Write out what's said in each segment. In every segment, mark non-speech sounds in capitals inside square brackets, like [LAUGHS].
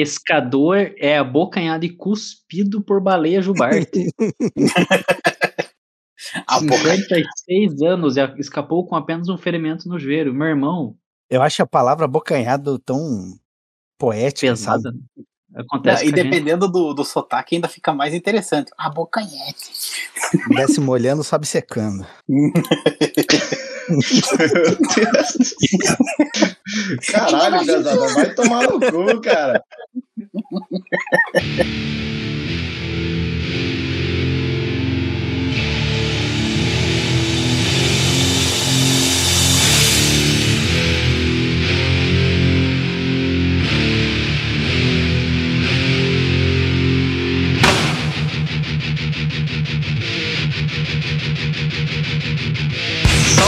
Pescador é abocanhado e cuspido por baleia jubarte. A boca- 56 anos e escapou com apenas um ferimento no joelho. Meu irmão, Eu acho a palavra abocanhado tão poética, sabe? pesada. Acontece e dependendo do, do sotaque, ainda fica mais interessante. A bocanhete. Desce molhando, sobe secando. [LAUGHS] [LAUGHS] Caralho, pesada, vai tomar no cu, cara. [LAUGHS]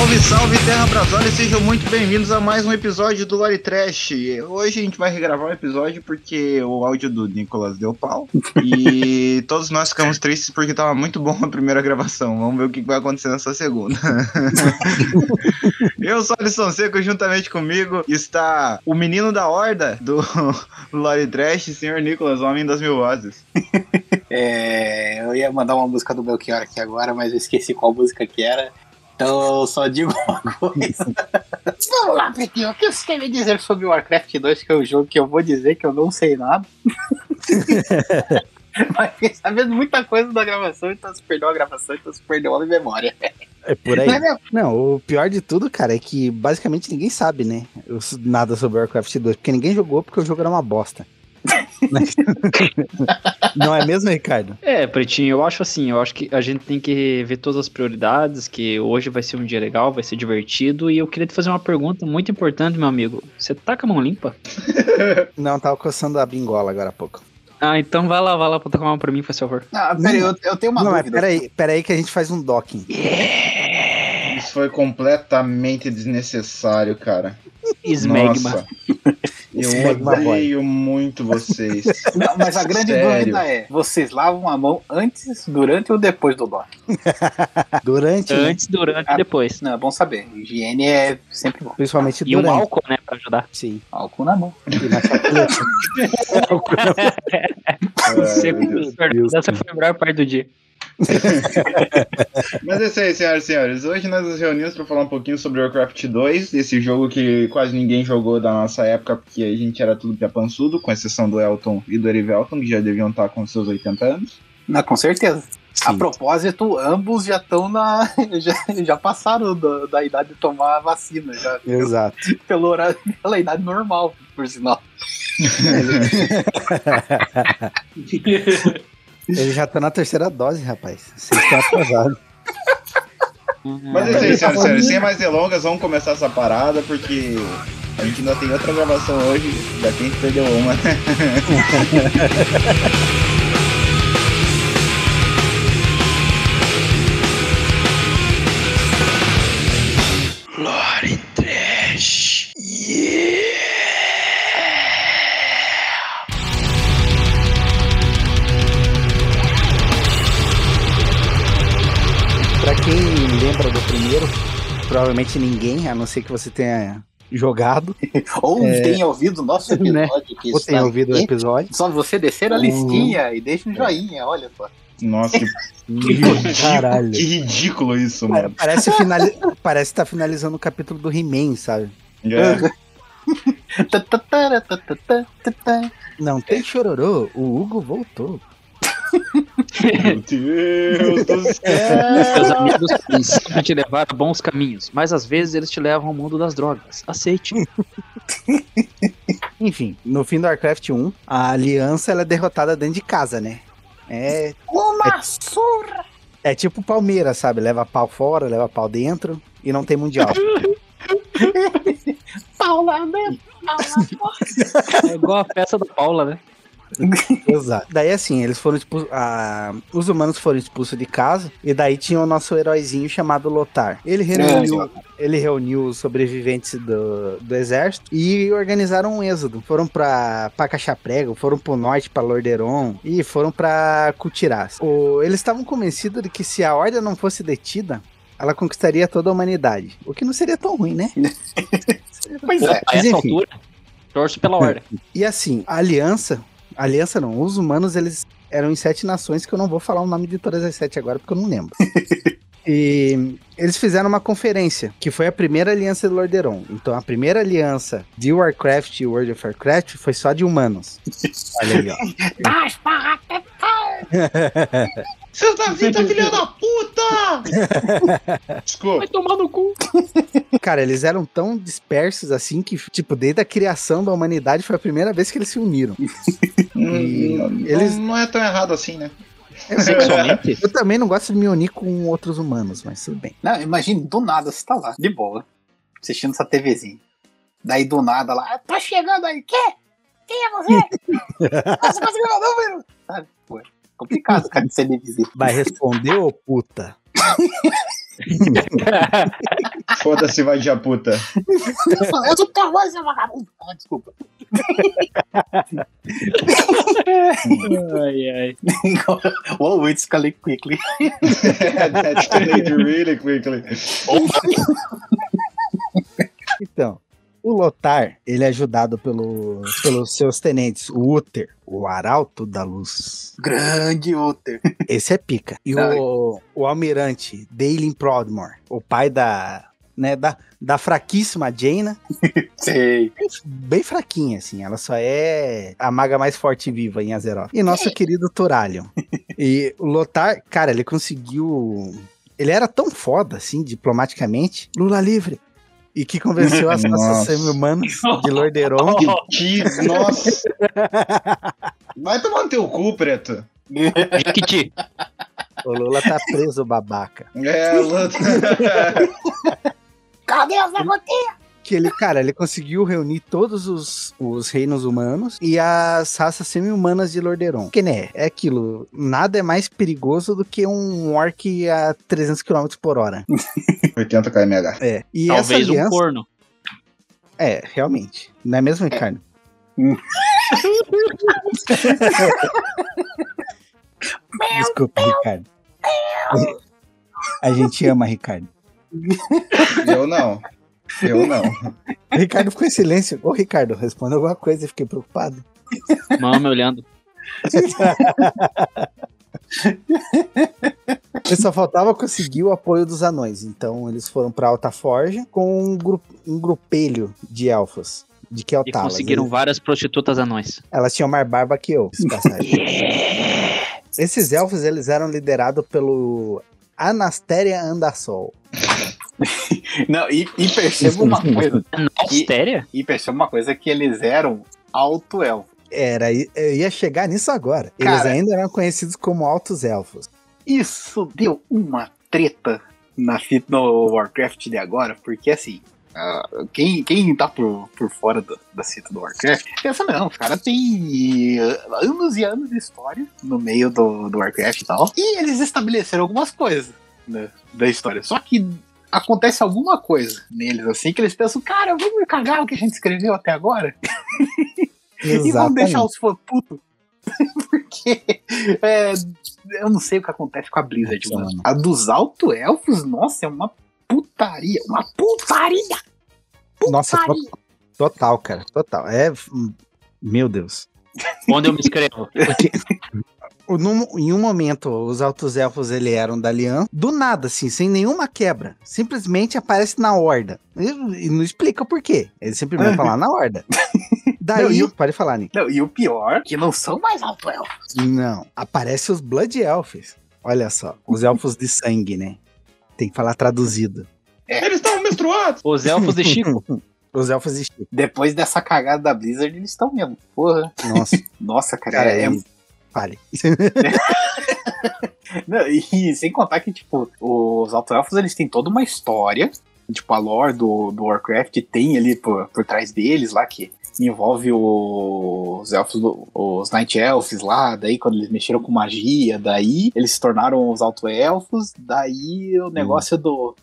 Salve, salve, Terra Brasólia, sejam muito bem-vindos a mais um episódio do Lore Trash. Hoje a gente vai regravar o episódio porque o áudio do Nicolas deu pau e [LAUGHS] todos nós ficamos tristes porque tava muito bom a primeira gravação. Vamos ver o que vai acontecer nessa segunda. [LAUGHS] Eu sou Alisson Seco, juntamente comigo está o menino da horda do [LAUGHS] Lore Trash, senhor Nicolas, homem das mil vozes. É, eu ia mandar uma música do Belchior aqui agora, mas eu esqueci qual música que era. Então eu só digo uma coisa. [LAUGHS] Vamos lá, Pretinho, o que você tem me dizer sobre o Warcraft 2, que é o jogo que eu vou dizer que eu não sei nada? [LAUGHS] Mas fiquei sabendo muita coisa da gravação, então se perdeu a gravação, então se perdeu a memória. É por aí. Não é? Não, o pior de tudo, cara, é que basicamente ninguém sabe, né? Nada sobre Warcraft 2, porque ninguém jogou porque o jogo era uma bosta. [LAUGHS] Não é mesmo, Ricardo? É, Pretinho, eu acho assim, eu acho que a gente tem que ver todas as prioridades, que hoje vai ser um dia legal, vai ser divertido, e eu queria te fazer uma pergunta muito importante, meu amigo. Você tá com a mão limpa? [LAUGHS] Não, tava coçando a bingola agora há pouco. Ah, então vai lá, vai lá, botar com a mão pra mim, por favor. Ah, peraí, eu, eu tenho uma não, mas dúvida. peraí, peraí que a gente faz um docking. Isso foi completamente desnecessário, cara. Smegma. Nossa. [LAUGHS] Eu boy. odeio muito vocês. [LAUGHS] Não, mas a grande Sério? dúvida é: vocês lavam a mão antes, durante ou depois do dock? [LAUGHS] Durante, né? Antes, durante Ah. e depois. Não, é bom saber. Higiene é sempre bom. principalmente E um durante. álcool, né, pra ajudar. Sim. Álcool na mão. E na chapeleta. [LAUGHS] Ai, Deus. essa foi a melhor parte do dia. [LAUGHS] Mas é isso aí, senhoras e senhores. Hoje nós nos reunimos para falar um pouquinho sobre Warcraft 2, esse jogo que quase ninguém jogou da nossa época, porque a gente era tudo piapançudo, com exceção do Elton e do Erivelton, que já deviam estar com seus 80 anos. Não, com certeza. A Sim. propósito, ambos já estão na. [LAUGHS] Já, já passaram da, da idade de tomar a vacina, já. Exato. [LAUGHS] Pelo horário, pela idade normal, por sinal. Ele já tá na terceira dose, rapaz. Vocês estão atrasados. Mas é isso aí, senhoras e senhores. Sem mais delongas, vamos começar essa parada, porque a gente ainda tem outra gravação hoje, já que a gente perdeu uma. [LAUGHS] provavelmente ninguém, a não ser que você tenha jogado [LAUGHS] Ou É. tenha ouvido o nosso [LAUGHS] Né? episódio. Que ou tenha ouvido o aqui. episódio. Só você descer a Uhum. listinha e deixa um joinha, olha só. Nossa, [LAUGHS] que, Caralho. que ridículo isso, mano. Parece, finali... Parece que tá finalizando o capítulo do He-Man, sabe? É. Não tem chororô, o Hugo voltou. Meu [LAUGHS] Deus do Seus céu! amigos podem sempre te levar a bons caminhos, mas às vezes eles te levam ao mundo das drogas. Aceite. [LAUGHS] Enfim, no fim do Warcraft 1, a aliança ela é derrotada dentro de casa, né? É, Uma surra! é tipo Palmeiras, sabe? Leva pau fora, leva pau dentro e não tem mundial. [LAUGHS] Paula, né? É igual a festa da Paula, né? [LAUGHS] Exato. Daí assim, eles foram expulsos. os humanos foram expulsos de casa. E daí tinha o nosso heróizinho chamado Lotar. Ele reuniu, ele reuniu os sobreviventes do, do exército e organizaram um êxodo. Foram pra, pra Cachaprego, foram pro norte, pra Lorderon e foram pra Cutiraz. O, eles estavam convencidos de que se a ordem não fosse detida, ela conquistaria toda a humanidade. O que não seria tão ruim, né? [LAUGHS] Pois é. a essa enfim. altura, Torço pela ordem. E assim, a aliança, aliança não, os humanos eles eram em sete nações que eu não vou falar o nome de todas as sete agora porque eu não lembro. [LAUGHS] E eles fizeram uma conferência, que foi a primeira aliança de Lordaeron. Então a primeira aliança de Warcraft e World of Warcraft foi só de humanos. [LAUGHS] Olha aí, ó. Seus nazistas, filha da puta! Desculpa. Vai tomar no cu. Cara, eles eram tão dispersos assim que, tipo, desde a criação da humanidade foi a primeira vez que eles se uniram. Hum, eles- Não, não é tão errado assim, né? Sexualmente? Eu também não gosto de me unir com outros humanos, mas tudo bem. Não, imagine, do nada você tá lá, de boa, assistindo essa TVzinha. Daí do nada lá, "Ah, tá chegando aí, quê? Quem é você? [LAUGHS] Você conseguiu meu número? Sabe? É complicado, cara, de ser invisível. Vai responder, ô puta? [LAUGHS] Foda-se, vai de a puta. Eu sou mãe, seu vagabundo. Ah, desculpa. ai, ai. [LAUGHS] Whoa, it escalate quickly. That escalated really quickly. Então, o Lotar, ele é ajudado pelo, pelos seus tenentes, o Uther, o Arauto da Luz. Grande Uther. [LAUGHS] Esse é pica. E o, o almirante, Dalin Prodmore, o pai da, né, da, da fraquíssima Jaina, [LAUGHS] Sei. bem fraquinha, assim. Ela só é a maga mais forte e viva em Azeroth. E nosso querido Turalion. [LAUGHS] E o Lotar, cara, ele conseguiu. Ele era tão foda, assim, diplomaticamente. Lula livre. E que convenceu as Nossa. nossas semi-humanos de Lordaeron. [LAUGHS] Que, nossa. Vai tomar no teu cu, preto. Jiquiti. O Lula tá preso, babaca. É, luta. Cadê as negotinhas? Que ele, cara, ele conseguiu reunir todos os, os reinos humanos e as raças semi-humanas de Lordaeron. Que né, é aquilo, nada é mais perigoso do que um orc a 300 km por hora. [LAUGHS] 80 kmh. É. E Talvez essa um aliança, corno. É, realmente. Não é mesmo, Ricardo? [LAUGHS] Desculpa, Ricardo. A gente ama Ricardo. Eu não. Eu não. O Ricardo ficou em silêncio. Ô, Ricardo, responda alguma coisa, eu fiquei preocupado. Mama olhando. Ele só faltava conseguir o apoio dos anões. Então eles foram pra Alta Forja com um, gru um grupelho de elfos. De E Keltalas. conseguiram Eles- várias prostitutas anões. Elas tinham mais barba que eu. Esses elfos eles eram liderados pelo Anastéria Andassol. [LAUGHS] Não, e, e perceba uma [LAUGHS] coisa. Astéria? E perceba uma coisa que eles eram alto-elfo. Era, eu ia chegar nisso agora. Eles Cara. ainda eram conhecidos como altos elfos. Isso deu uma treta na fita no Warcraft de agora, porque assim, ah, quem, quem tá por, por fora do, da cita do Warcraft, pensa, não, o cara tem anos e anos de história no meio do, do Warcraft e tal, e eles estabeleceram algumas coisas né, da história, só que acontece alguma coisa neles assim, que eles pensam, cara, vamos cagar o que a gente escreveu até agora [LAUGHS] e vamos deixar os fãs putos. [LAUGHS] Porque é, eu não sei o que acontece com a Blizzard, Nossa, mano. mano. A dos alto-elfos, nossa, é uma putaria. Uma putaria! Nossa, Putaria! to- total, cara. Total. É. hum, Meu Deus. Onde eu me inscrevo? [LAUGHS] Num- em um momento, os altos elfos ele eram da aliança, do nada, assim, sem nenhuma quebra. Simplesmente aparece na horda. E, e não explica por quê. Ele simplesmente [LAUGHS] tá lá na horda. [LAUGHS] Daí, Não, e o- pode falar, Nick. Não, e o pior, que não são mais alto-elfos. Não, aparece os Blood Elfs. Olha só, os elfos de sangue, né? Tem que falar traduzido. Eles estavam menstruados. Os elfos de Chico. [LAUGHS] Os elfos de Chico. Depois dessa cagada da Blizzard, eles estão mesmo. Porra. Nossa, Nossa, cara. cara, é, é... Fale. [LAUGHS] Não, e sem contar que, tipo, os alto-elfos, eles têm toda uma história. Tipo, a lore do, do Warcraft tem ali por, por trás deles lá, que envolve os elfos, os Night Elves lá, daí quando eles mexeram com magia, daí eles se tornaram os alto-elfos, daí o negócio do...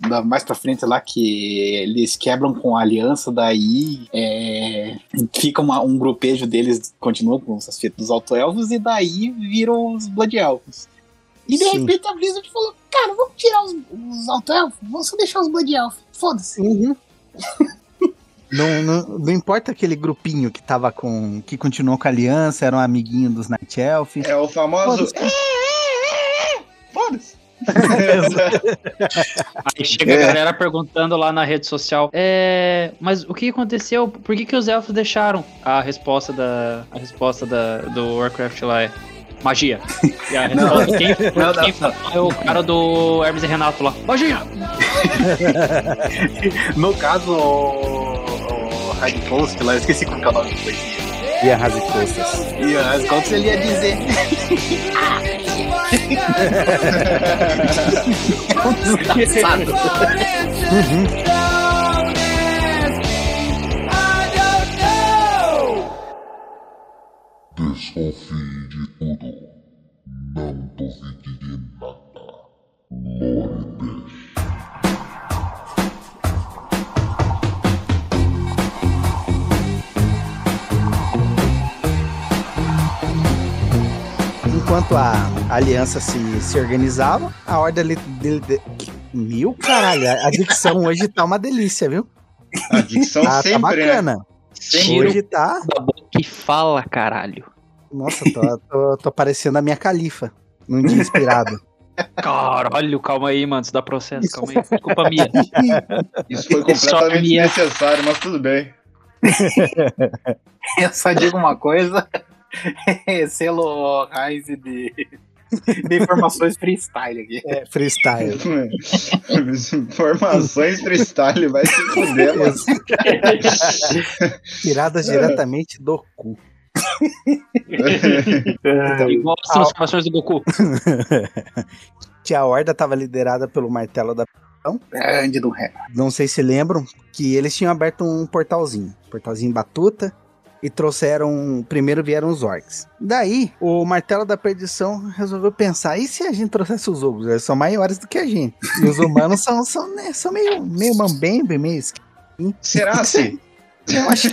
da- mais pra frente lá que eles quebram com a aliança, daí é, fica uma- um grupejo deles, continua com essas fitas dos alto-elfos, e daí viram os Blood Elfos. E de Sim. repente a Blizzard falou: Cara, vamos tirar os, os alto-elfos, vamos só deixar os Blood Elfos. Foda-se. [LAUGHS] Não, não, não importa aquele grupinho que tava com. que continuou com a aliança, era um amiguinho dos Night Elf. É o famoso. Foda-se. Foda-se. [LAUGHS] Aí chega É. a galera perguntando lá na rede social: É. Mas o que aconteceu? Por que, que os elfos deixaram? A resposta da. A resposta da, do Warcraft lá é. Magia. E a Não. resposta quem, Não, quem é o cara do Hermes e Renato lá. Magia! [LAUGHS] No caso, o, Coast lá, eu esqueci qual que é o nome do poesia. E a Costas. E as contas ele ia dizer. [LAUGHS] Desgraçado. Desconfie de tudo. Não duvide Enquanto a aliança se, se organizava, a horda ali. De, de, Mil caralho, a dicção hoje tá uma delícia, viu? A dicção Tá, tá sempre, né? bacana. Sempre. Hoje tá. Da boca que fala, caralho. Nossa, tô, tô, tô parecendo a minha califa. Num dia inspirado. [LAUGHS] Caralho, calma aí, mano. Isso dá processo, calma aí. Desculpa minha. [LAUGHS] Isso foi completamente minha- desnecessário, mas tudo bem. [LAUGHS] Eu só digo uma coisa. É [LAUGHS] selo Heinz de, de informações freestyle aqui. É, freestyle. Informações freestyle, vai se fuder, mano. Tiradas diretamente do cu. Igual as transformações do Goku. [LAUGHS] Que a horda tava liderada pelo martelo da. Grande do ré. Não sei se lembram que eles tinham aberto um portalzinho. Portalzinho batuta. E trouxeram. Primeiro vieram os orcs. Daí, o martelo da perdição resolveu pensar: e se a gente trouxesse os ogros? Eles são maiores do que a gente. E os humanos são, são, né, são meio, meio mambembe, meio. esqui- Será assim? Eu acho,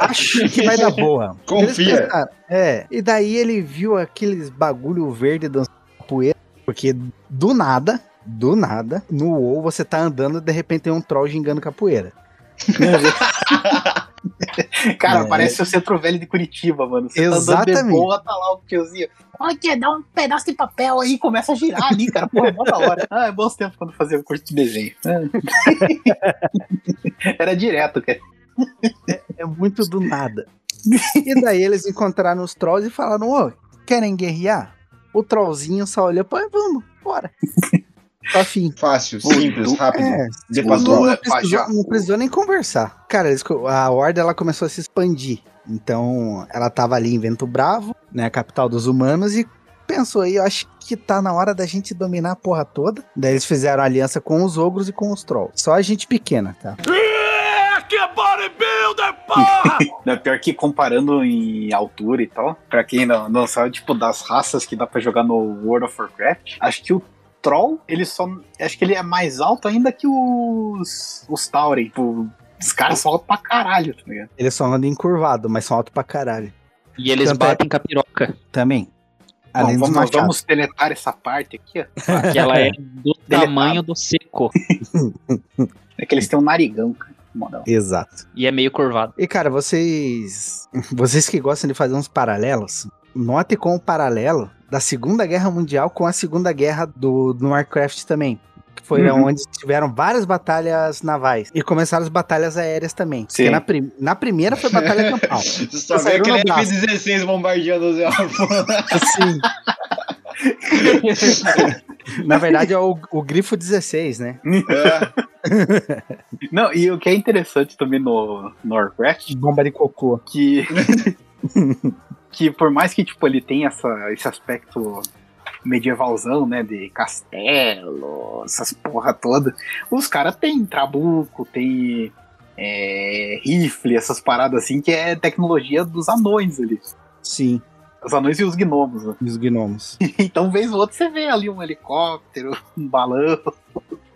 acho que vai dar boa. Confia. Pensaram, É. E daí ele viu aqueles bagulho verde dançando poeira. Porque do nada, do nada, no WoW você tá andando e de repente tem um troll gingando capoeira. [LAUGHS] [LAUGHS] Cara, É. parece o centro velho de Curitiba, mano. Você tá Exatamente. boa, tá lá o tiozinho. Olha aqui, dá um pedaço de papel aí e começa a girar ali, cara. Porra, mó da hora. Ah, é bons tempos quando fazia o curso de desenho. [LAUGHS] Era direto, cara. É muito do nada. E daí eles encontraram os trolls e falaram: Ô, querem guerrear? O trollzinho só olhou, pô, vamos, bora. Só fim. Fácil, simples, rápido. É, De Os passou. não, é precisou, não precisou nem conversar. Cara, a horda ela começou a se expandir. Então, ela tava ali em Vento Bravo, né, a capital dos humanos, e pensou aí, eu acho que tá na hora da gente dominar a porra toda. Daí eles fizeram aliança com os ogros e com os trolls. Só a gente pequena, tá? [LAUGHS] [LAUGHS] Não, pior que comparando em altura e tal, pra quem não, não sabe, tipo, das raças que dá pra jogar no World of Warcraft, acho que o Troll, ele só. Acho que ele é mais alto ainda que os. Os Tauren. Tipo, os caras são altos pra caralho, tá ligado? Eles só andam encurvado, mas são altos pra caralho. E eles Tanto é- batem com a piroca. Também. Bom, Além dos vamos, nós vamos deletar essa parte aqui, ó. Que ela é do [LAUGHS] tamanho do seco. É que eles têm um narigão, cara. Modão. Exato. E é meio curvado. E cara, vocês. [LAUGHS] Vocês que gostam de fazer uns paralelos, note com o paralelo da Segunda Guerra Mundial com a Segunda Guerra do, do Warcraft também. Que foi Uhum. onde tiveram várias batalhas navais. E começaram as batalhas aéreas também. Sim. Porque na, prim- na primeira foi batalha campal. [LAUGHS] Só vê aquele no braço. F-16 bombardeando os elfos. [LAUGHS] Assim. na verdade é o, o Grifo 16, né? É. Não, e o que é interessante também no, no Warcraft, Bomba de cocô. que. [LAUGHS] que por mais que, tipo, ele tenha essa, esse aspecto medievalzão, né, de castelo, essas porra toda, os caras têm trabuco, tem é, rifle, essas paradas assim, que é tecnologia dos anões ali. Sim, Os anões e os gnomos. né? os gnomos. [LAUGHS] Então, vez ou outra, você vê ali um helicóptero, um balão.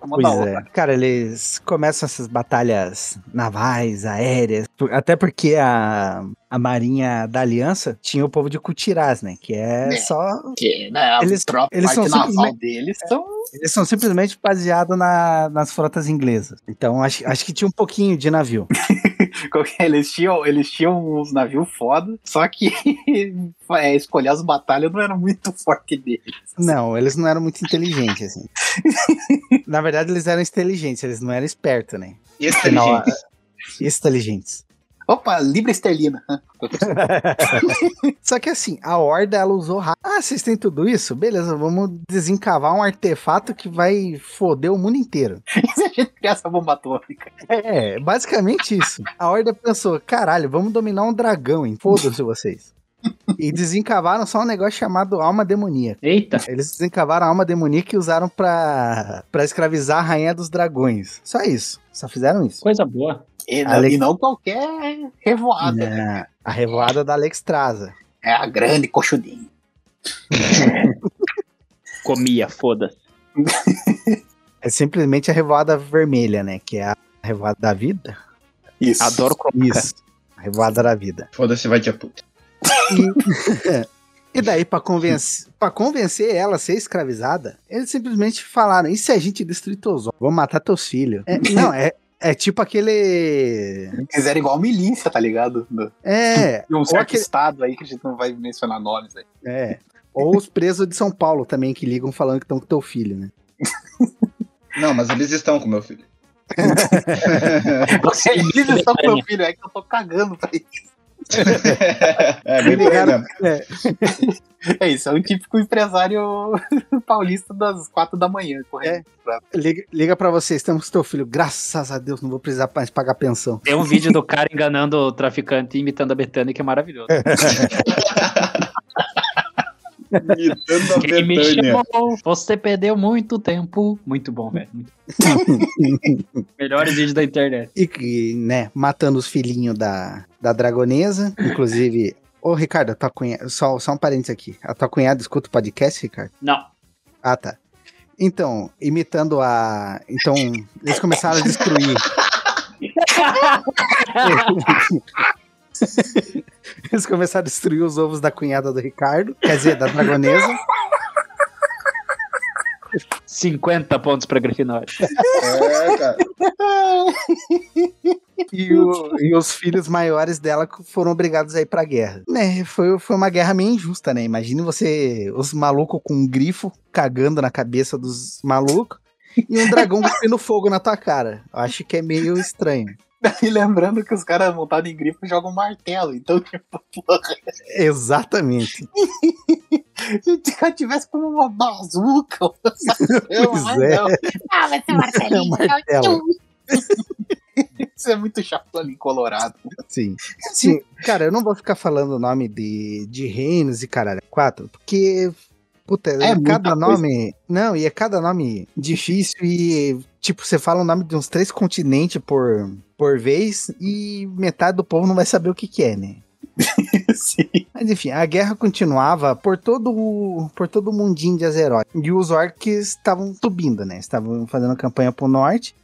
É uma Pois da hora. é. Cara, eles começam essas batalhas navais, aéreas, até porque a, a Marinha da Aliança tinha o povo de Kutirás, né? Que é, É. só. Porque, né, Eles- eles são simplesmente- deles são Eles são simplesmente baseados na- nas frotas inglesas. Então acho, acho que tinha um pouquinho de navio. [LAUGHS] [LAUGHS] Eles tinham, eles tinham uns navios foda, só que [LAUGHS] é, escolher as batalhas não era muito [LAUGHS] forte deles. Não, eles não eram muito inteligentes, assim. Na verdade, eles eram inteligentes, eles não eram espertos, né? Afinal, Exteligentes. Inteligentes. Opa, Libra Esterlina. [LAUGHS] Só que assim, a Horda ela usou ra- Ah, vocês têm tudo isso? Beleza, vamos desencavar um artefato que vai foder o mundo inteiro. E [LAUGHS] se a gente criar essa bomba atômica? É, basicamente isso. A Horda pensou: caralho, vamos dominar um dragão, hein? Foda-se vocês. E desencavaram só um negócio chamado alma demoníaca. Eita. Eles desencavaram a alma demoníaca e usaram pra, pra escravizar a rainha dos dragões. Só isso. Só fizeram isso. Coisa boa. E, não- Alex- e não qualquer revoada. né? É, a revoada da Alex Traza. É a grande coxudinha. [LAUGHS] Comia, foda-se. É simplesmente a revoada vermelha, né? Que é a revoada da vida. Isso. Adoro comer. Isso. A revoada da vida. Foda-se, vai tia puta. E, [LAUGHS] e daí, pra convencer, pra convencer ela a ser escravizada, eles simplesmente falaram: e se a gente destruir teus ovos? Vamos matar teus filhos. É, não, é, é tipo aquele. Fizeram igual milícia, tá ligado? É, De [LAUGHS] um certo aquele- estado aí que a gente não vai mencionar nomes aí. é. Ou os presos de São Paulo também, que ligam falando que estão com teu filho, né? [LAUGHS] Não, mas eles estão com meu filho. [LAUGHS] Eles estão com meu filho, é que eu tô cagando pra isso. É, bem Ligaram-. É, [LAUGHS] É isso, é um típico empresário [LAUGHS] paulista das quatro da manhã, correto? liga, liga pra você, estamos com teu filho. Graças a Deus, não vou precisar mais pagar pensão. Tem um vídeo do cara enganando o traficante e imitando a Betânia que é maravilhoso. [LAUGHS] Imitando a [LAUGHS] Quem me chamou, você perdeu muito tempo. Muito bom, velho. Muito... [LAUGHS] Melhores vídeos da internet. E, que, né, matando os filhinhos da, da dragonesa. Inclusive, ô Ricardo, a tua cunhada, só, só um parênteses aqui. A tua cunhada escuta o podcast, Ricardo? Não. Ah, tá. Então, imitando a. Então, eles começaram a destruir. [LAUGHS] [LAUGHS] eles começaram a destruir os ovos da cunhada do Ricardo, quer dizer, da dragonesa. 50 pontos pra Grifinória. É, cara. [LAUGHS] E, o- e os filhos maiores dela foram obrigados a ir pra guerra. Né, foi, foi uma guerra meio injusta, né? Imagine você, os malucos com um grifo cagando na cabeça dos malucos e um dragão [LAUGHS] cuspindo fogo na tua cara. Eu acho que é meio estranho. E lembrando que os caras montados em grifo jogam martelo, então, tipo, porra, Exatamente. [LAUGHS] se o cara tivesse como uma bazuca, eu, [LAUGHS] Pois mas é. não. Ah, vai ser É um martelinho. martelo. [LAUGHS] Isso é muito chato ali em Colorado. Sim. Sim, cara, eu não vou ficar falando o nome de, de reinos e caralho, quatro, porque. Puta, é muita cada coisa. nome. Não, e é cada nome difícil e. Tipo, você fala o nome de uns três continentes por, por vez e metade do povo não vai saber o que, que é, né? [LAUGHS] Sim. Mas enfim, a guerra continuava por todo o, por todo o mundinho de Azeroth. E os orcs estavam subindo, né? Estavam fazendo campanha pro norte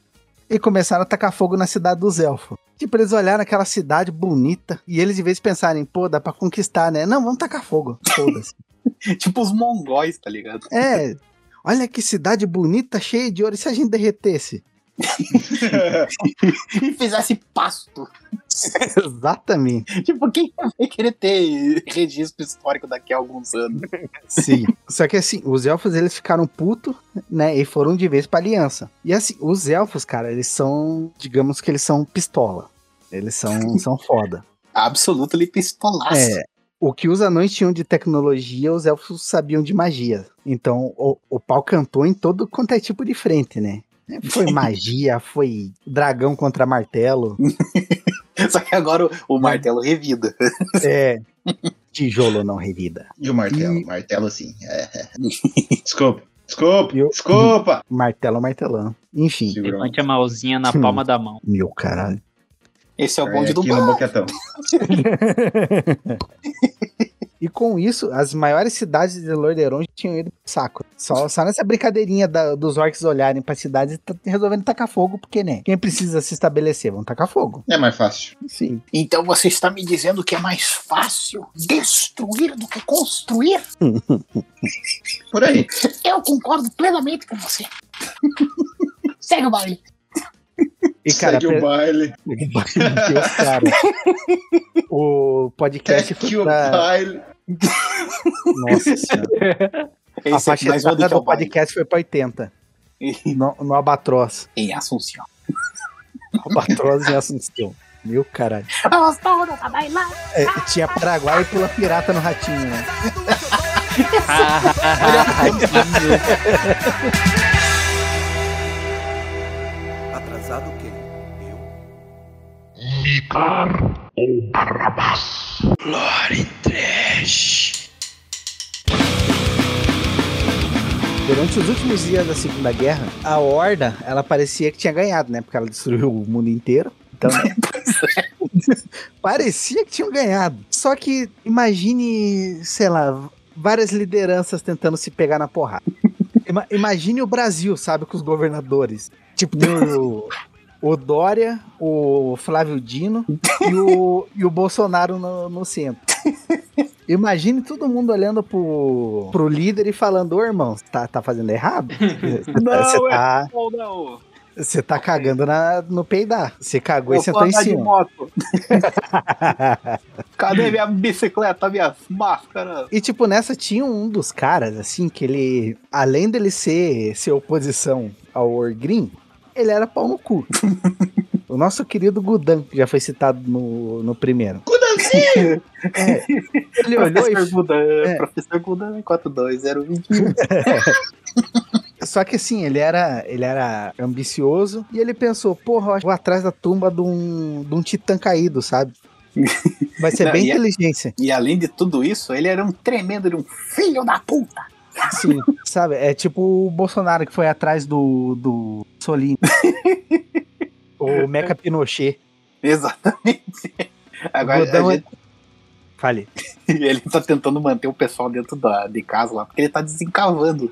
e começaram a tacar fogo na cidade dos elfos. Tipo, eles olharam aquela cidade bonita e eles, de vez pensarem, pô, dá pra conquistar, né? Não, vamos tacar fogo. Foda-se. [LAUGHS] Tipo os mongóis, tá ligado? é, olha que cidade bonita, cheia de ouro. E se a gente derretesse? [LAUGHS] E fizesse pasto. Exatamente. Tipo, quem vai querer ter registro histórico daqui a alguns anos? Sim. Só que assim, os elfos eles ficaram putos, né? E foram de vez pra aliança. E assim, os elfos, cara, eles são, digamos que eles são pistola. Eles são, são foda. Absoluto ali pistolaço. É. O que os anões tinham de tecnologia, os elfos sabiam de magia. Então, o, o pau cantou em todo quanto é tipo de frente, né? Foi magia, foi dragão contra martelo. [LAUGHS] Só que agora o, o martelo revida. É. Tijolo não revida. E o martelo? E- Martelo sim. É. [LAUGHS] Desculpa. Desculpa. E o- Desculpa. Martelo, martelão. Enfim. Levante a mãozinha na palma da mão. meu caralho. Esse é o bonde do aqui no bar. [LAUGHS] E com isso, as maiores cidades de Lordaeron tinham ido pro saco. Só, só nessa brincadeirinha da- dos orcs olharem pra cidades e tá resolvendo tacar fogo, porque, né? Quem precisa se estabelecer, vão tacar fogo. É mais fácil. Sim. Então você está me dizendo que é mais fácil destruir do que construir? [LAUGHS] Por aí. Eu concordo plenamente com você. [LAUGHS] Segue o baile. E, cara, Segue o baile. Deus, [LAUGHS] cara. O podcast Segue foi o pra... baile. Nossa senhora. A Esse é faixa mais do que o do podcast foi pra 80. No, no Albatroz. Em Assunção. [LAUGHS] Albatroz em Assunção. Meu caralho. A. É, tinha Paraguai e pula pirata no ratinho, né? [LAUGHS] Atrasado quem? Eu? Nicar ou Barrabás? Durante os últimos dias da Segunda Guerra, a Horda, ela parecia que tinha ganhado, né? Porque ela destruiu o mundo inteiro. Então, [LAUGHS] parecia que tinham ganhado. Só que imagine, sei lá, várias lideranças tentando se pegar na porrada. Ima- imagine o Brasil, sabe, com os governadores. Tipo, tem o, o Dória, o Flávio Dino e o, e o Bolsonaro no, no centro. Imagine todo mundo olhando pro, pro líder e falando, ô irmão, você tá, tá fazendo errado? Você tá, Ou não. você tá cagando na, no peidar. Você cagou e Eu sentou vou em andar de cima. moto. [LAUGHS] Cadê minha bicicleta, minha máscara? E tipo, nessa tinha um dos caras, assim, que ele, além dele ser, ser oposição ao Orgrim, ele era pau no cu. [LAUGHS] o nosso querido Gudan, que já foi citado no, no primeiro. Gudanzinho! É, ele olhou e Professor Gudan, é. professor Gudan 42021. [LAUGHS] Só que assim, ele era, ele era ambicioso e ele pensou, porra, eu acho que vou atrás da tumba de um, de um titã caído, sabe? [LAUGHS] Vai ser Não, bem e é- inteligência. E além de tudo isso, ele era um tremendo de um filho da puta. Sim, sabe? É tipo o Bolsonaro que foi atrás do, do Solino. [LAUGHS] o Meca Pinochet. Exatamente. Agora Godão a é- gente- Falei. [LAUGHS] ele tá tentando manter o pessoal dentro da, de casa lá, porque ele tá desencavando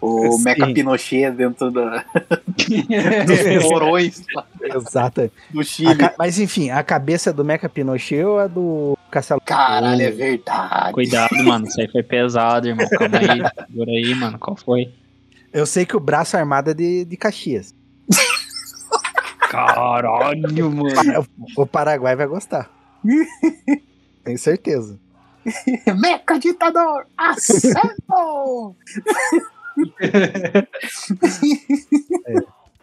o Sim. Meca Pinochet dentro da, [LAUGHS] dos porões Exato. do Chile. ca- Mas enfim, a cabeça do Meca Pinochet ou a do Castelo? Caralho, é verdade. Cuidado, mano. Isso aí foi pesado, irmão. Calma aí. Segura aí, mano. Qual foi? Eu sei que o braço armado é de, de Caxias. Caralho, mano. O Paraguai vai gostar. [LAUGHS] Tenho certeza. Meca ditador! Acertou!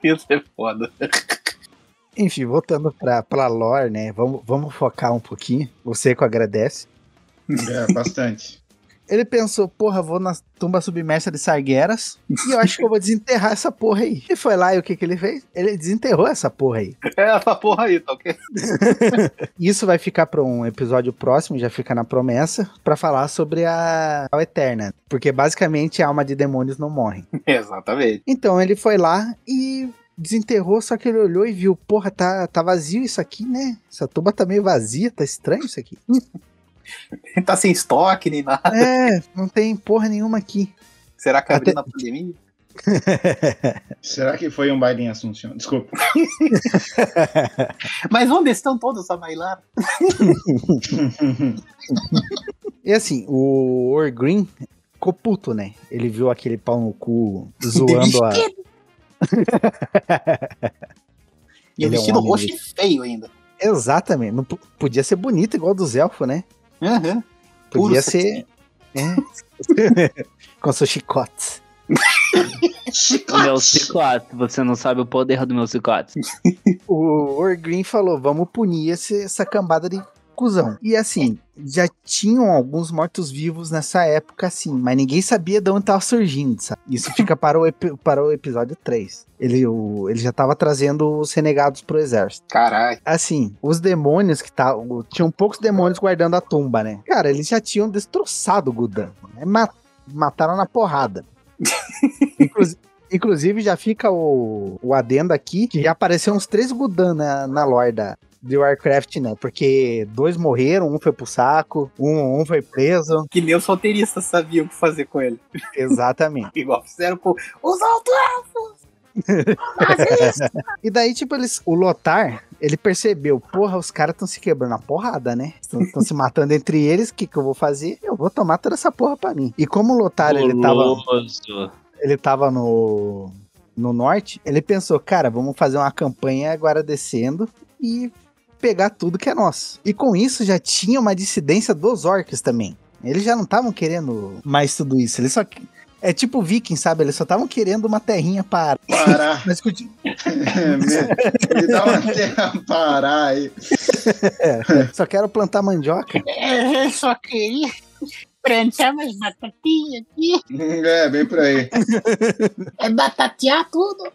Isso [LAUGHS] é foda. Enfim, voltando pra, pra lore, né? Vamos, vamos focar um pouquinho. Você que agradece. É, bastante. Ele pensou, porra, vou na tumba submersa de Sargueras e eu acho que eu vou desenterrar essa porra aí. E foi lá e o que que ele fez? Ele desenterrou essa porra aí. [LAUGHS] É essa porra aí, tá ok? [LAUGHS] Isso vai ficar para um episódio próximo, já fica na promessa, pra falar sobre a, a Eterna. Porque basicamente a alma de demônios não morre. [LAUGHS] Exatamente. Então ele foi lá e desenterrou, só que ele olhou e viu, porra, tá, tá vazio isso aqui, né? Essa tumba tá meio vazia, tá estranho isso aqui. [LAUGHS] Tá sem estoque nem nada. É, não tem porra nenhuma aqui. Será que abriu Até- na pandemia? [LAUGHS] Será que foi um baile em Assunção? Desculpa. [LAUGHS] Mas onde estão todos a bailar? E assim, o Orgrim ficou puto, né? Ele viu aquele pau no cu zoando a. E o Ele é um vestido homem roxo e feio ainda. Exatamente. Não, po- podia ser bonito igual dos elfos, né? Puro Podia ser. É. [LAUGHS] Com seus chicotes. O meu cicote. Você não sabe o poder do meu cicote. O Orgrim falou: vamos punir esse- essa cambada de cuzão. E assim, já tinham alguns mortos-vivos nessa época, assim, mas ninguém sabia de onde tava surgindo, sabe? Isso [LAUGHS] fica para o, para o episódio 3. Ele, o, ele já tava trazendo os renegados pro exército. Caralho. Assim, os demônios que estavam. Tinham poucos demônios guardando a tumba, né? Cara, eles já tinham destroçado o Gudan. Né? Ma- mataram na porrada. [LAUGHS] Inclusive. Inclusive, já fica o, o adendo aqui, que já apareceu uns três Gudan na, na lore da, de Warcraft, né? Porque dois morreram, um foi pro saco, um, um foi preso. Que nem os roteiristas sabiam o que fazer com ele. Exatamente. [LAUGHS] Igual fizeram com os altos [LAUGHS] E daí, tipo, eles, o Lotar, ele percebeu, porra, os caras estão se quebrando a porrada, né? Estão se matando entre eles, o que, que eu vou fazer? Eu vou tomar toda essa porra pra mim. E como o Lotar, ele tava, ele tava no, no norte, ele pensou, cara, vamos fazer uma campanha agora descendo e pegar tudo que é nosso. E com isso já tinha uma dissidência dos orcs também. Eles já não estavam querendo mais tudo isso. Eles só. É tipo viking, sabe? Eles só estavam querendo uma terrinha para. Parar. [LAUGHS] Mas conti- Me, [LAUGHS] me dá uma terra parar aí. [LAUGHS] só quero plantar mandioca. Eu só queria plantar umas batatinhas aqui. É, bem por aí. É batatear tudo.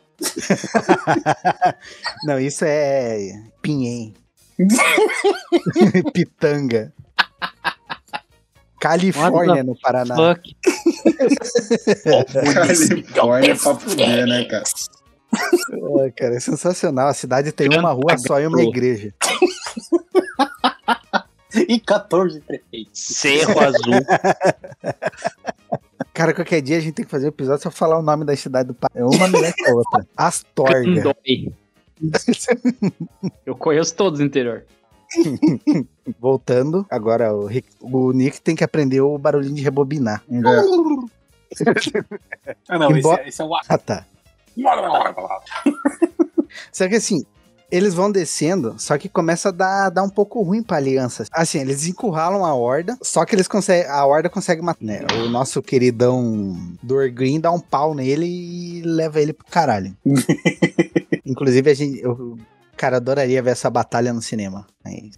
Não, isso é pinhém. [LAUGHS] Pitanga. Califórnia, no Paraná. Fuck. [LAUGHS] Califórnia é pra fuder, né, cara? Cara, é sensacional. A cidade tem uma rua só e uma igreja. E 14 prefeitos. Cerro Azul. [LAUGHS] Cara, qualquer dia a gente tem que fazer um episódio só falar o nome da cidade do Paraná. É uma melhor que a outra. Astorga. Dói. Eu conheço todos do interior. [LAUGHS] Voltando, agora o, Rick- o Nick tem que aprender o barulhinho de rebobinar. [LAUGHS] Ah, não, esse, Embora- é- esse é o Ah, tá. Só que assim, eles vão descendo, só que começa a dar, dar um pouco ruim pra aliança. Assim, eles encurralam a horda, só que eles conseguem. A horda consegue matar. Né? O nosso queridão Dorgreen dá um pau nele e leva ele pro caralho. [LAUGHS] Inclusive, a gente. Eu, cara, adoraria ver essa batalha no cinema. Aí,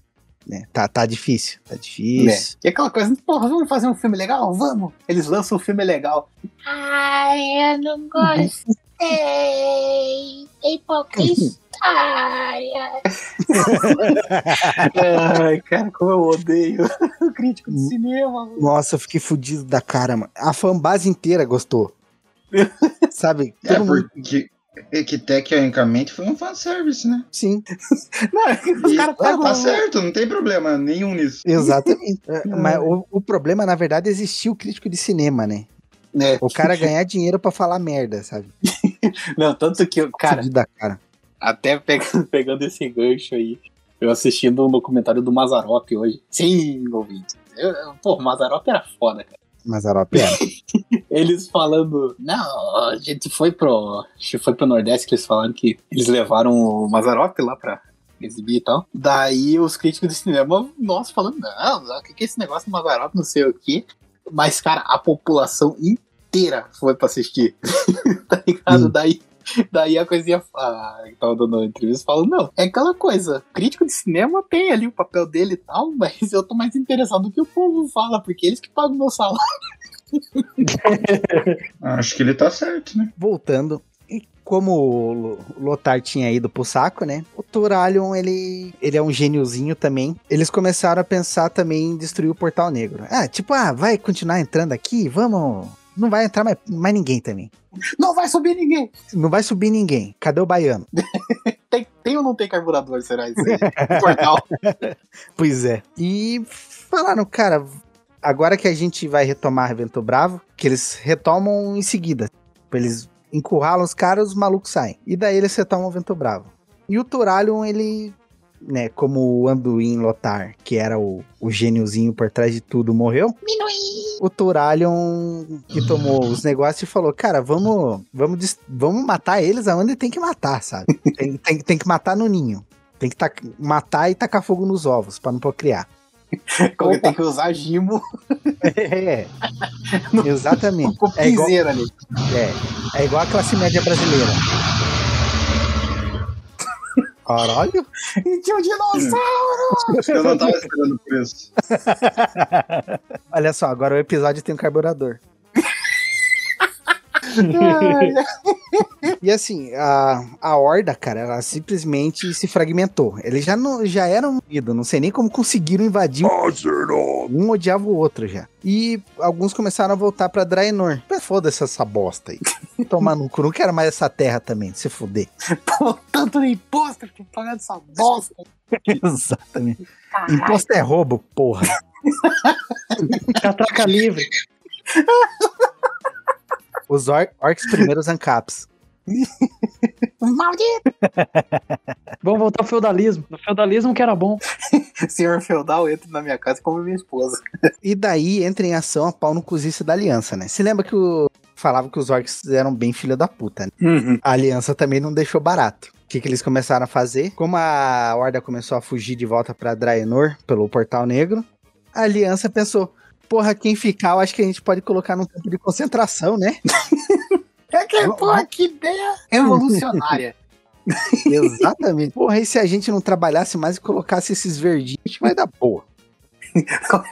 né, tá, tá difícil. Tá É. difícil. E aquela coisa, porra, vamos fazer um filme legal? Vamos! Eles lançam um filme legal. Ai, eu não gostei. Hipocritária. [LAUGHS] Ai, cara, como eu odeio [LAUGHS] o crítico de cinema. mano. Nossa, eu fiquei fudido da cara, mano. A fanbase inteira gostou. [LAUGHS] Sabe? É, Todo mundo. porque que tecnicamente foi um fanservice, né? Sim, [LAUGHS] Não, é os caras ah, pegam. tá certo, não tem problema nenhum nisso. exatamente. [LAUGHS] É, Mas o, o problema, na verdade, é existir o crítico de cinema, né? né? O cara ganhar dinheiro pra falar merda, sabe? [LAUGHS] Não, tanto que, eu- cara, da cara. até pegando, pegando esse gancho aí, eu assistindo um documentário do Mazarop hoje. Sim, ouvinte. Eu, eu- pô, o Mazarop era foda, cara. Mazarop era. Eles falando, não, a gente foi pro. A gente foi pro Nordeste que eles falaram que eles levaram o Mazarop lá pra exibir e tal. Daí os críticos de cinema, nossa, falando, não, o que, que é esse negócio do Mazarop, não sei o quê. Mas, cara, a população inteira foi pra assistir. [LAUGHS] tá ligado? Hum. Daí. Daí a coisinha a, que tava dando entrevista falando, não, é aquela coisa, crítico de cinema tem ali o papel dele e tal, [LAUGHS] mas eu tô mais interessado no que o povo fala, porque eles que pagam meu salário. [LAUGHS] Acho que ele tá certo, né? Voltando. E como o Lo- o Lotar tinha ido pro saco, né? O Turalion, ele, ele é um gêniozinho também. Eles começaram a pensar também em destruir o Portal Negro. Ah, tipo, ah, vai continuar entrando aqui? Vamos. Não vai entrar mais, mais ninguém também. Não vai subir ninguém. Não vai subir ninguém. Cadê o baiano? [LAUGHS] Tem, tem ou não tem carburador, será isso aí? [LAUGHS] Portal. Pois é. E falaram, cara, agora que a gente vai retomar Vento Bravo, que eles retomam em seguida. Eles encurralam os caras, os malucos saem. E daí eles retomam Vento Bravo. E o Turalion, ele, né, como o Anduin Lotar, que era o, o gêniozinho por trás de tudo, morreu. O Turalion que tomou [LAUGHS] os negócios e falou, cara, vamos, vamos, vamos matar eles aonde tem que matar, sabe? tem, tem, tem que matar no ninho. Tem que matar e tacar fogo nos ovos, pra não procriar. [LAUGHS] Como tem que usar gimo É, [LAUGHS] exatamente. com É igual, ali. é, é igual a classe média brasileira. Caralho. E tinha um dinossauro! Eu não tava esperando por isso. [LAUGHS] Olha só, agora o episódio tem um carburador. [LAUGHS] E assim, a, a Horda, cara, ela simplesmente se fragmentou. Eles já, não, já eram unidos, não sei nem como conseguiram invadir. Um odiava o outro já. E alguns começaram a voltar pra Draenor. Mas foda-se essa bosta aí. [LAUGHS] Tomar no cu, não quero mais essa terra também, se fuder. Pô, tanto de imposto que pagando essa bosta. [LAUGHS] Exatamente. Caralho. Imposto é roubo, porra. Catraca livre. Os or orcs primeiros ancaps. [LAUGHS] Maldito. Vamos voltar ao feudalismo. No feudalismo que era bom. [LAUGHS] Senhor feudal entra na minha casa como minha esposa. [LAUGHS] E daí entra em ação a pau no cozice da aliança, né? Se lembra que o falava que os orcs eram bem filha da puta, né? Uhum. A aliança também não deixou barato. O que, que eles começaram a fazer? Como a Horda começou a fugir de volta pra Draenor pelo Portal Negro, a aliança pensou: porra, quem ficar, eu acho que a gente pode colocar num campo de concentração, né? [LAUGHS] É que, pô, que ideia revolucionária. [LAUGHS] Exatamente. Porra, e se a gente não trabalhasse mais e colocasse esses verdinhos, a gente vai dar boa.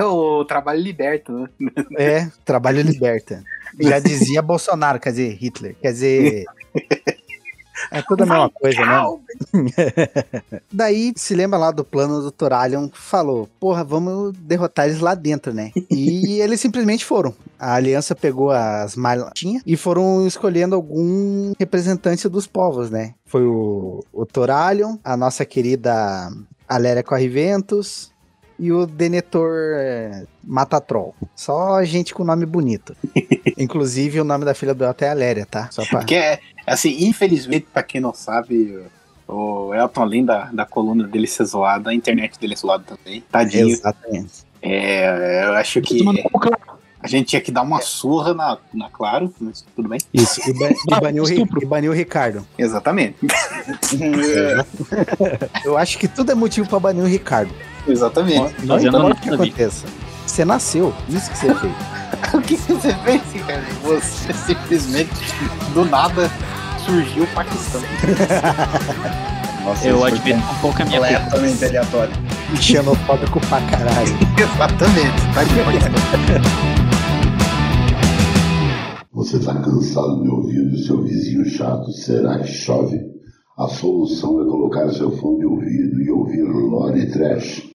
é o trabalho liberto, né? É, trabalho liberta. Já dizia Bolsonaro, quer dizer, Hitler. Quer dizer. [LAUGHS] É tudo a mesma coisa, né? [LAUGHS] Daí se lembra lá do plano do Toralion que falou: porra, vamos derrotar eles lá dentro, né? E [LAUGHS] eles simplesmente foram. A aliança pegou as maltinhas e foram escolhendo algum representante dos povos, né? Foi o, o Toralion, a nossa querida Aléria Corriventos e o Denetor é, Matatrol. Só gente com nome bonito. [LAUGHS] Inclusive o nome da filha do Elton é Aléria, tá? Só pra... Porque, é, assim, infelizmente, pra quem não sabe, o Elton, além da, da coluna dele ser zoada, a internet dele é zoada também. Tadinho. Exatamente. É, eu acho que a gente tinha que dar uma surra na, na Claro, mas tudo bem. Isso, e, ba e, baniu, e baniu o Ricardo. Exatamente. [LAUGHS] Eu acho que tudo é motivo pra banir o Ricardo. Exatamente. Não importa o que aconteça. Você nasceu, isso que você fez. [LAUGHS] o que você fez, cara? Você simplesmente, do nada, surgiu o Paquistão. [LAUGHS] Nossa, Eu admito um pouco a minha completamente aleatório. Xenofóbico pra caralho. Exatamente. Tá de tá cansado de ouvir do seu vizinho chato? Será que chove? A solução é colocar seu fone de ouvido e ouvir Lore Trash.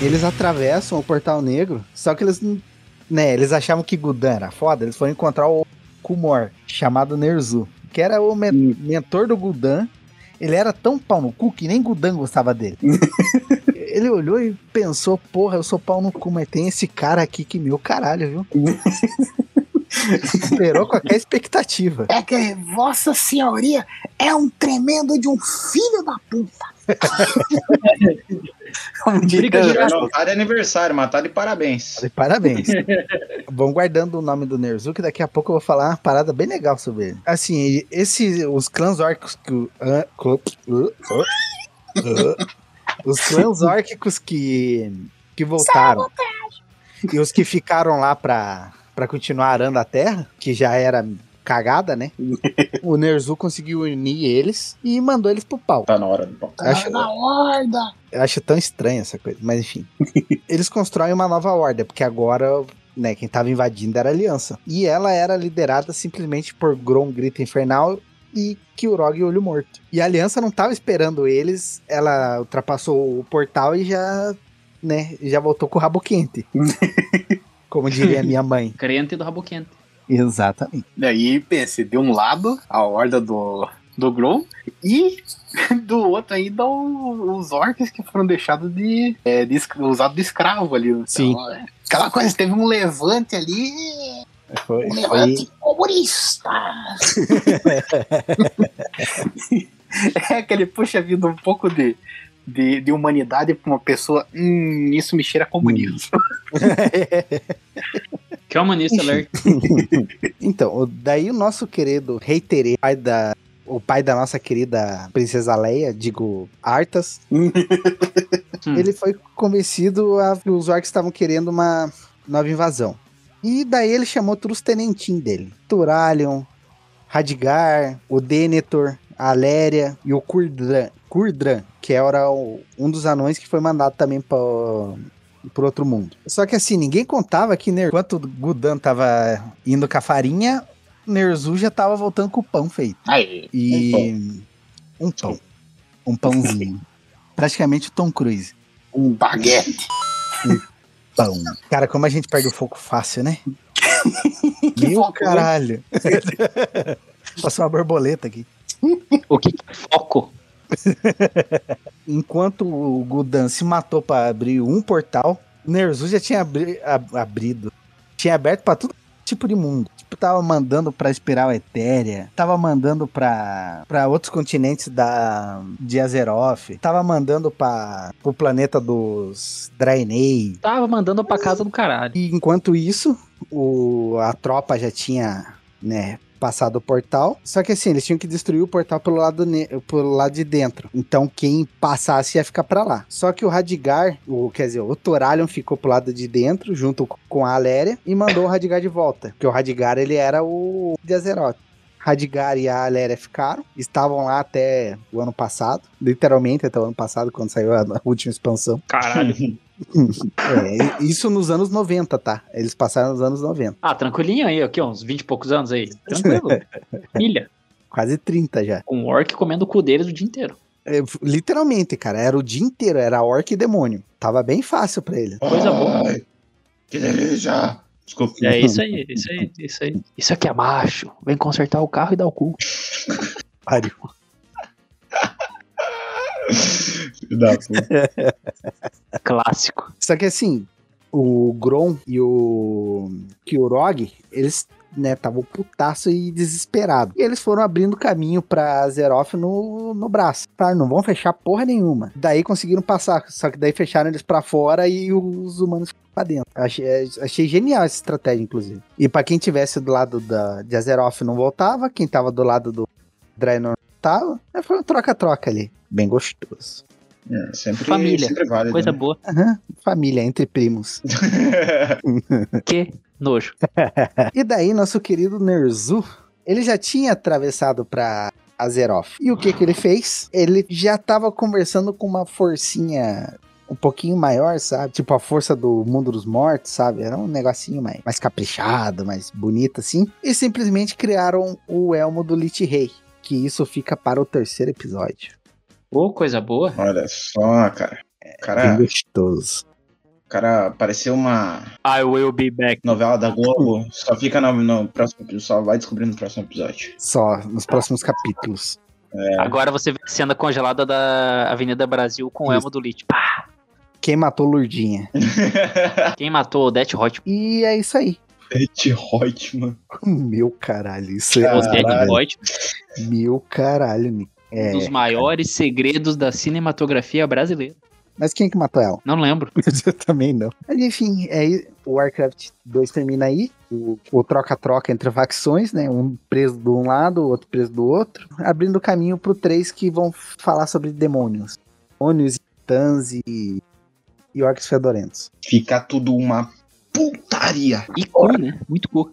Eles atravessam o Portal Negro, só que eles, né, eles achavam que Gudan era foda, eles foram encontrar o Kumor, chamado Nerzu, que era o me- mentor do Gudan. Ele era tão pau no cu que nem Gudan gostava dele. [LAUGHS] Ele olhou e pensou, porra, eu sou pau no cu, mas tem esse cara aqui que meu caralho, viu? [LAUGHS] Superou qualquer expectativa. É que Vossa Senhoria é um tremendo de um filho da puta. [LAUGHS] Briga de Não tá de aniversário, mas tá de parabéns. Falei, Parabéns. [LAUGHS] Vão guardando o nome do Nerzu, que daqui a pouco eu vou falar uma parada bem legal sobre ele. Assim, esse, os clãs órquicos que. o- ah, uh, uh, uh, os clãs órquicos que, que voltaram. E os que ficaram lá pra, pra continuar arando a terra, que já era cagada, né? o Nerzu conseguiu unir eles e mandou eles pro pau. Tá na hora do pau. Eu acho, Tá na horda. eu acho tão estranha essa coisa, mas enfim. [LAUGHS] Eles constroem uma nova horda, porque agora, né, quem tava invadindo era a Aliança. E ela era liderada simplesmente por Grom Grito Infernal e Kilrog Olho Morto. E a Aliança não tava esperando eles, ela ultrapassou o portal e já, né, já voltou com o rabo quente. [LAUGHS] Como diria minha mãe. Crente do rabo quente. Exatamente. Daí, pense, de um lado, a horda do, do Grom, e [LAUGHS] do outro ainda o- os orcs que foram deixados de, é, de usados de escravo ali. Então, Sim. é, aquela coisa, teve um levante ali, Foi, Um foi, levante comunista. [LAUGHS] é aquele puxa vida um pouco de, de, de humanidade pra uma pessoa, hum, isso me cheira a comunismo. [LAUGHS] Que é humanista alert. [LAUGHS] Então, o- daí o nosso querido Rei Tere, pai da, o pai da nossa querida Princesa Leia, digo, Artas, ele foi convencido a que os orcs estavam querendo uma nova invasão. E daí ele chamou todos os tenentinhos dele. Turalion, Radgar, o Denethor, a Aléria e o Kurdran, Kurdran que era o- um dos anões que foi mandado também para pro outro mundo. Só que assim, ninguém contava que Ner... enquanto o Gudan tava indo com a farinha, Nerzu já tava voltando com o pão feito. Aí, E um pão. Um pãozinho. [LAUGHS] Praticamente o Tom Cruise. um baguete. Pão. Cara, como a gente perde o foco fácil, né? [LAUGHS] Meu foco, né? caralho. [LAUGHS] Passou uma borboleta aqui. O que que é foco? [LAUGHS] Enquanto o Gudan se matou pra abrir um portal, Nerzu já tinha abri- ab- abrido. Tinha aberto pra tudo tipo de mundo. Tipo, tava mandando pra Espiral Etérea, tava mandando pra, pra outros continentes da, de Azeroth, tava mandando pra, pro planeta dos Draenei. Tava mandando pra casa do caralho. E enquanto isso, o, a tropa já tinha, né, passado o portal. Só que assim, eles tinham que destruir o portal pelo lado, pelo lado de dentro. Então quem passasse ia ficar pra lá. Só que o Radigar, o, quer dizer, o Toralion ficou pro lado de dentro, junto com a Aléria, e mandou o Radigar de volta. Porque o Radigar, ele era o de Azeroth. Radigar e a Aléria ficaram, estavam lá até o ano passado, literalmente até o ano passado, quando saiu a a última expansão. Caralho. [LAUGHS] [LAUGHS] É, isso nos anos 90, tá? Eles passaram nos anos 90. ah, tranquilinho aí, aqui, uns 20 e poucos anos aí. Tranquilo. [LAUGHS] Ilha. Quase 30 já. Com o orc comendo o cu deles o dia inteiro. É, literalmente, cara, era o dia inteiro, era orc e demônio. Tava bem fácil pra ele. Coisa boa. Ai, que delícia. Desculpa. É isso aí, isso aí, isso aí. Isso aqui é macho. Vem consertar o carro e dar o cu. Pariu. Filho da puta. [LAUGHS] Clássico. Só que assim, o Grom e o Kyurog, eles, né, estavam putaço e desesperado. E eles foram abrindo caminho pra Zeroth no, no braço. Tá, não vão fechar porra nenhuma. Daí conseguiram passar, só que daí fecharam eles pra fora e os humanos ficaram pra dentro. Achei, achei genial essa estratégia, inclusive. E pra quem tivesse do lado da, de Azeroth não voltava, quem tava do lado do Draenor tava. Aí Foi um troca-troca ali. Bem gostoso. É, sempre, Família. sempre válido. Coisa né? boa. Aham, família, entre primos. [LAUGHS] Que nojo. E daí, nosso querido Nerzu, ele já tinha atravessado pra Azeroth. E o que que ele fez? Ele já tava conversando com uma forcinha um pouquinho maior, sabe? Tipo a força do mundo dos mortos, sabe? Era um negocinho mais, mais caprichado, mais bonito assim. E simplesmente criaram o elmo do Lich Rei. Que isso fica para o terceiro episódio. Ô, coisa boa. Olha só, cara. Cara, gostoso. o cara pareceu uma I will be back. novela da Globo. Só fica no, no próximo episódio. Só vai descobrindo no próximo episódio. Só nos próximos capítulos. Agora você vê a cena congelada da Avenida Brasil com o elmo do Lich. Pá! Quem matou Lurdinha? [LAUGHS] Quem matou o Death Hot? E é isso aí. Ed Reutemann. Meu caralho, isso é O Caralho. Hot, Meu caralho, Nico. É, um dos maiores segredos da cinematografia brasileira. mas quem que matou ela? Não lembro. [LAUGHS] Eu também não. Mas enfim, aí o Warcraft 2 termina aí. O o troca-troca entre facções, né? Um preso de um lado, o outro preso do outro. Abrindo caminho pro 3 que vão falar sobre demônios. Demônios, titãs e, e orcs fedorentos. Fica tudo uma putaria. E cu, né? Muito cu.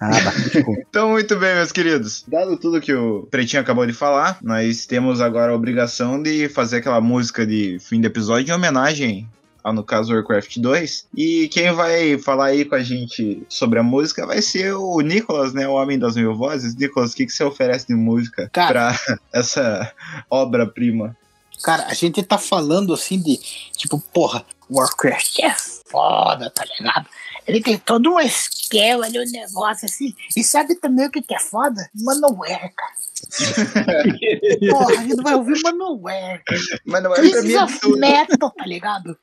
Ah, bastante cool. [LAUGHS] Então, muito bem, meus queridos. Dado tudo que o Pretinho acabou de falar, nós temos agora a obrigação de fazer aquela música de fim de episódio em homenagem ao, no caso, Warcraft 2. E quem vai falar aí com a gente sobre a música vai ser o Nicolas, né? O Homem das Mil Vozes. Nicolas, o que, que você oferece de música Cara. pra [LAUGHS] essa obra-prima? Cara, a gente tá falando assim de, tipo, porra, Warcraft é foda, tá ligado? Ele tem todo um esquema ali, um negócio assim. E sabe também o que, que é foda? Manowar, cara. [LAUGHS] Porra, a gente vai ouvir Manowar. Mas não é pra mim Crisis é of tudo. Metal, tá ligado?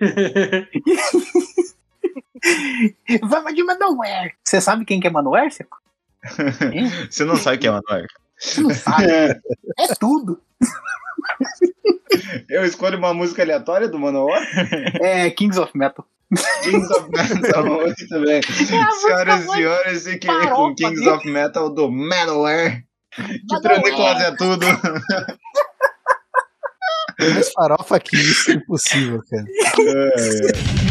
[LAUGHS] Vamos de Manowar. Você sabe quem que é Manowar, Seco? [LAUGHS] Você não sabe o que é Manoel. Você não sabe. É tudo. Eu escolho uma música aleatória do Manowar? É Kings of Metal. Kings of Metal, muito bem. Senhoras e senhores, fiquem aí com Kings dele. of Metal do Manowar. Que. Nicolas é tudo. Mais farofa que isso é impossível, cara. Just true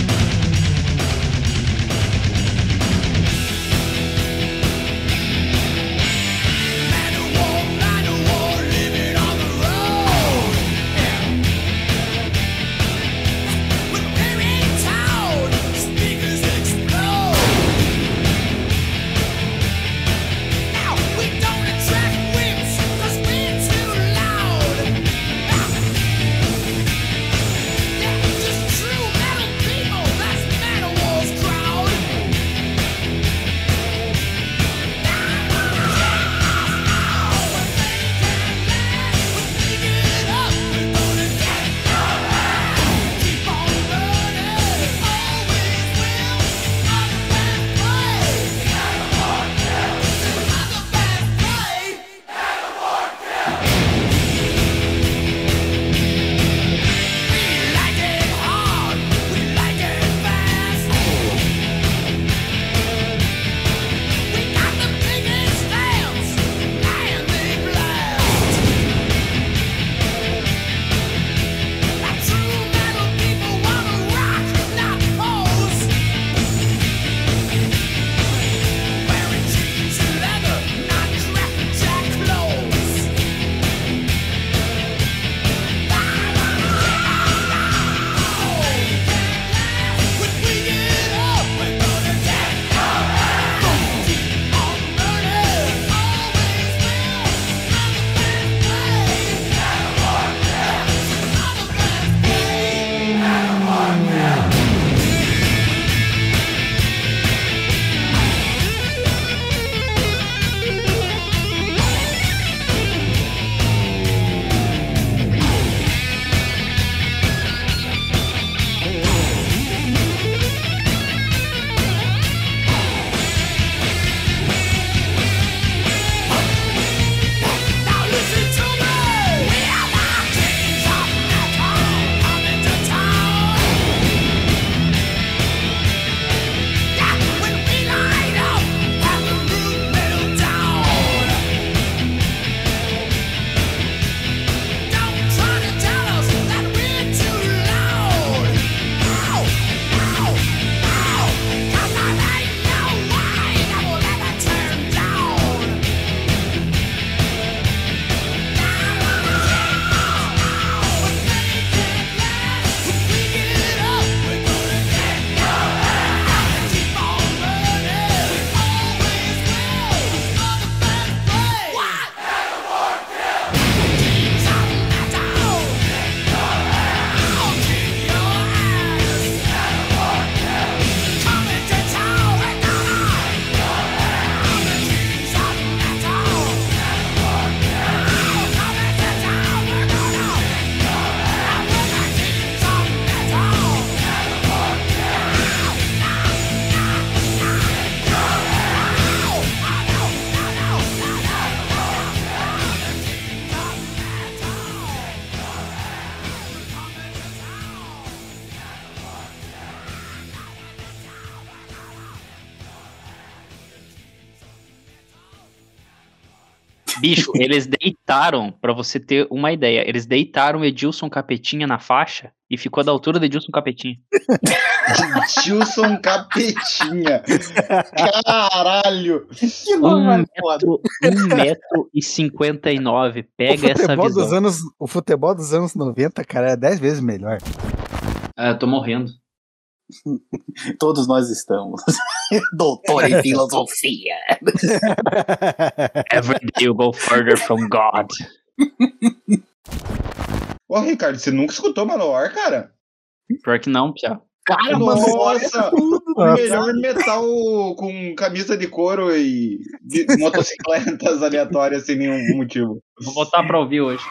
Bicho, eles deitaram, pra você ter uma ideia, eles deitaram Edilson Capetinha na faixa e ficou da altura do Edilson Capetinha. Gilson Capetinha. Caralho. Que Um nome um metro e cinquenta e nove. Pega essa futebol, dos visão. anos, o futebol dos anos 90, cara, é 10 vezes melhor. Ah, eu tô morrendo. [LAUGHS] Todos nós estamos. [LAUGHS] Doutor em filosofia. [LAUGHS] Every day you go further from God. Ô, Ricardo, você nunca escutou Manowar, cara? Pior que não, Pia. Cara, Nossa, o Nossa. melhor metal com camisa de couro e de motocicletas aleatórias sem nenhum motivo. Vou botar pra ouvir hoje.